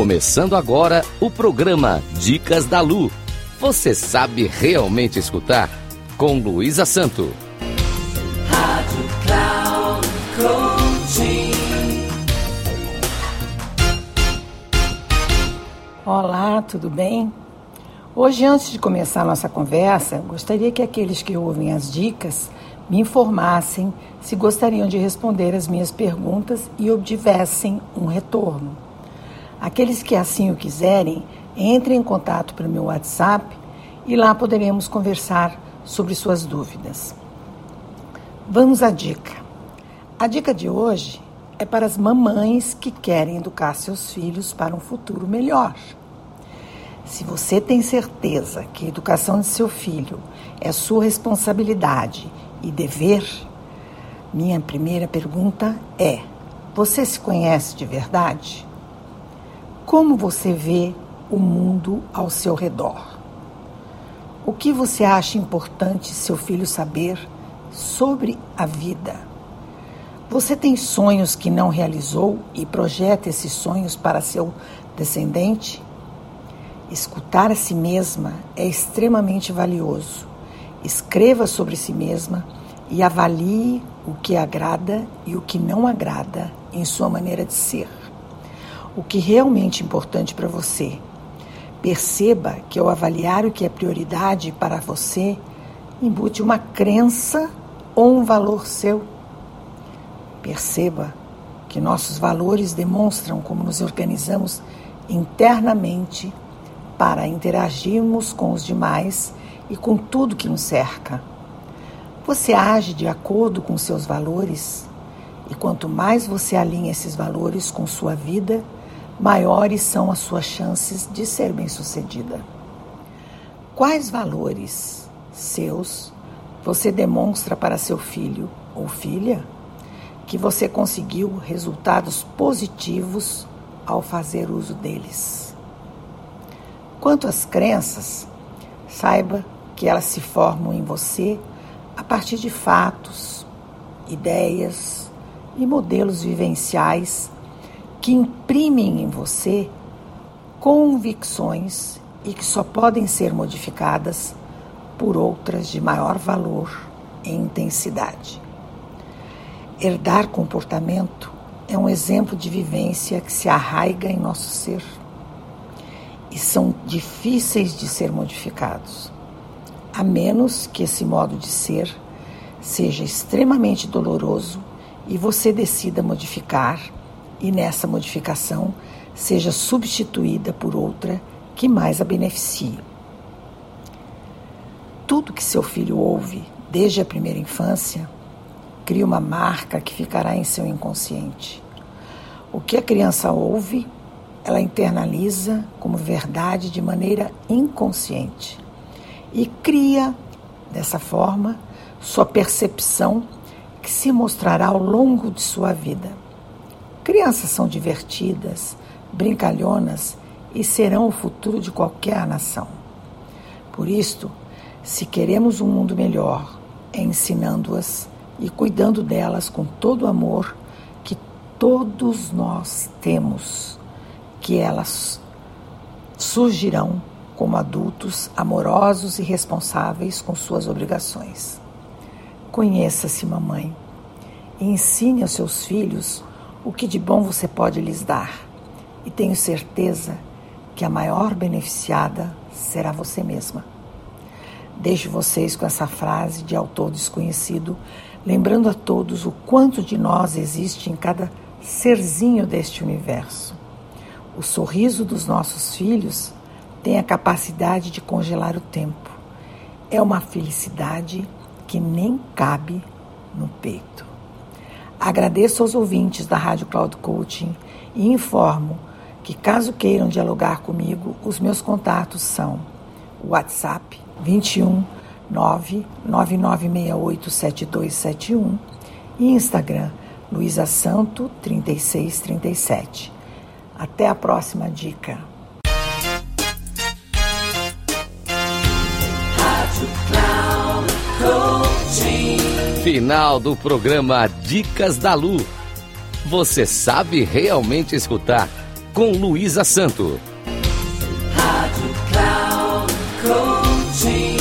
Começando agora o programa Dicas da Lu. Você sabe realmente escutar? Com Luísa Santo. Rádio Cloud. Olá, tudo bem? Hoje, antes de começar a nossa conversa, gostaria que aqueles que ouvem as dicas me informassem se gostariam de responder as minhas perguntas e obtivessem um retorno. Aqueles que assim o quiserem, entrem em contato pelo meu WhatsApp e lá poderemos conversar sobre suas dúvidas. Vamos à dica. A dica de hoje é para as mamães que querem educar seus filhos para um futuro melhor. Se você tem certeza que a educação de seu filho é sua responsabilidade e dever, minha primeira pergunta é: você se conhece de verdade? Como você vê o mundo ao seu redor? O que você acha importante seu filho saber sobre a vida? Você tem sonhos que não realizou e projeta esses sonhos para seu descendente? Escutar a si mesma é extremamente valioso. Escreva sobre si mesma e avalie o que agrada e o que não agrada em sua maneira de ser. O que realmente é importante para você. Perceba que ao avaliar o que é prioridade para você, embute uma crença ou um valor seu. Perceba que nossos valores demonstram como nos organizamos internamente para interagirmos com os demais e com tudo que nos cerca. Você age de acordo com seus valores e quanto mais você alinha esses valores com sua vida, maiores são as suas chances de ser bem-sucedida. Quais valores seus você demonstra para seu filho ou filha que você conseguiu resultados positivos ao fazer uso deles? Quanto às crenças, saiba que elas se formam em você a partir de fatos, ideias e modelos vivenciais que imprimem em você convicções e que só podem ser modificadas por outras de maior valor e intensidade. Herdar comportamento é um exemplo de vivência que se arraiga em nosso ser e são difíceis de ser modificados, a menos que esse modo de ser seja extremamente doloroso e você decida modificar e nessa modificação seja substituída por outra que mais a beneficie. Tudo que seu filho ouve desde a primeira infância cria uma marca que ficará em seu inconsciente. O que a criança ouve ela internaliza como verdade de maneira inconsciente e cria, dessa forma, sua percepção que se mostrará ao longo de sua vida. Crianças são divertidas, brincalhonas e serão o futuro de qualquer nação. Por isto, se queremos um mundo melhor, é ensinando-as e cuidando delas com todo o amor que todos nós temos que elas surgirão como adultos amorosos e responsáveis com suas obrigações. Conheça-se, mamãe, e ensine aos seus filhos o que de bom você pode lhes dar. E tenho certeza que a maior beneficiada será você mesma. Deixo vocês com essa frase de autor desconhecido, lembrando a todos o quanto de nós existe em cada serzinho deste universo. O sorriso dos nossos filhos tem a capacidade de congelar o tempo. É uma felicidade que nem cabe no peito. Agradeço aos ouvintes da Rádio Cloud Coaching e informo que, caso queiram dialogar comigo, os meus contatos são WhatsApp 21 999687271 e Instagram Luísa Santo 3637. Até a próxima dica. Final do programa Dicas da Lu. Você sabe realmente escutar? com Luísa Santo. Rádio Cloud Coaching.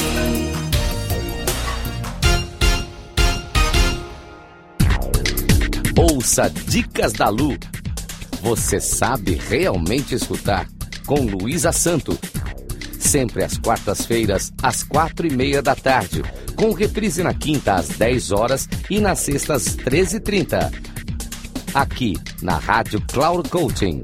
Ouça Dicas da Lu. Você sabe realmente escutar com Luísa Santo. Sempre às quartas-feiras, às quatro e meia da tarde, com reprise na quinta às 10 horas e nas sextas às 13h30. Aqui na Rádio Cloud Coaching.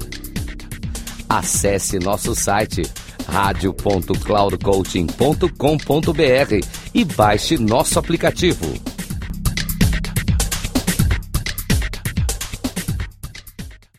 Acesse nosso site radio.cloudcoaching.com.br e baixe nosso aplicativo.